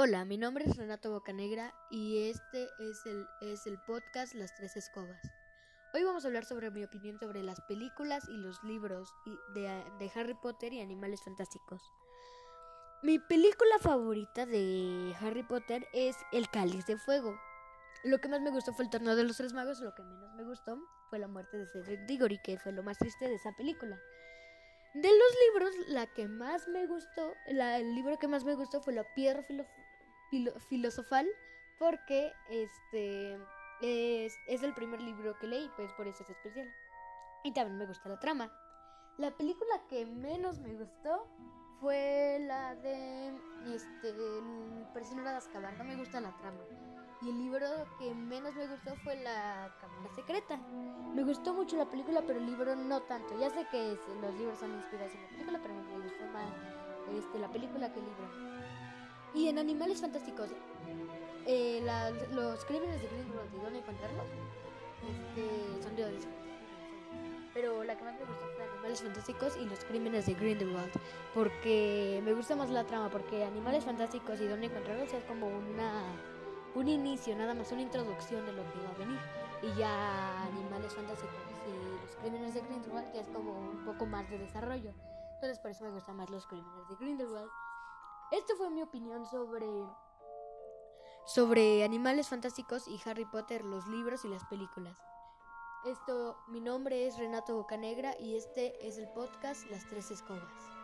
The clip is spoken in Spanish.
Hola, mi nombre es Renato Bocanegra y este es el, es el podcast Las Tres Escobas. Hoy vamos a hablar sobre mi opinión sobre las películas y los libros de, de Harry Potter y Animales Fantásticos. Mi película favorita de Harry Potter es El Cáliz de Fuego. Lo que más me gustó fue el torneo de los tres magos, lo que menos me gustó fue la muerte de Cedric Diggory, que fue lo más triste de esa película. De los libros, la que más me gustó, el libro que más me gustó fue La Piedra filosofal porque este es, es, el primer libro que leí, pues por eso es especial. Y también me gusta la trama. La película que menos me gustó fue la de este el prisionero de Azkaban. No me gusta la trama. Y el libro que menos me gustó fue La Cámara Secreta. Me gustó mucho la película, pero el libro no tanto. Ya sé que los libros son inspirados en la película, pero me gustó más este, la película que el libro. Y en Animales Fantásticos, eh, los crímenes de Grindelwald y dónde encontrarlos este, son de Pero la que más me gustó fue Animales Fantásticos y los crímenes de Grindelwald. Porque me gusta más la trama, porque Animales Fantásticos y dónde encontrarlos es como una un inicio, nada más una introducción de lo que va a venir. Y ya Animales Fantásticos y los crímenes de Grindelwald ya es como un poco más de desarrollo. Entonces por eso me gustan más los crímenes de Grindelwald. Esta fue mi opinión sobre sobre animales fantásticos y Harry Potter, los libros y las películas. Esto, mi nombre es Renato Bocanegra y este es el podcast Las Tres Escobas.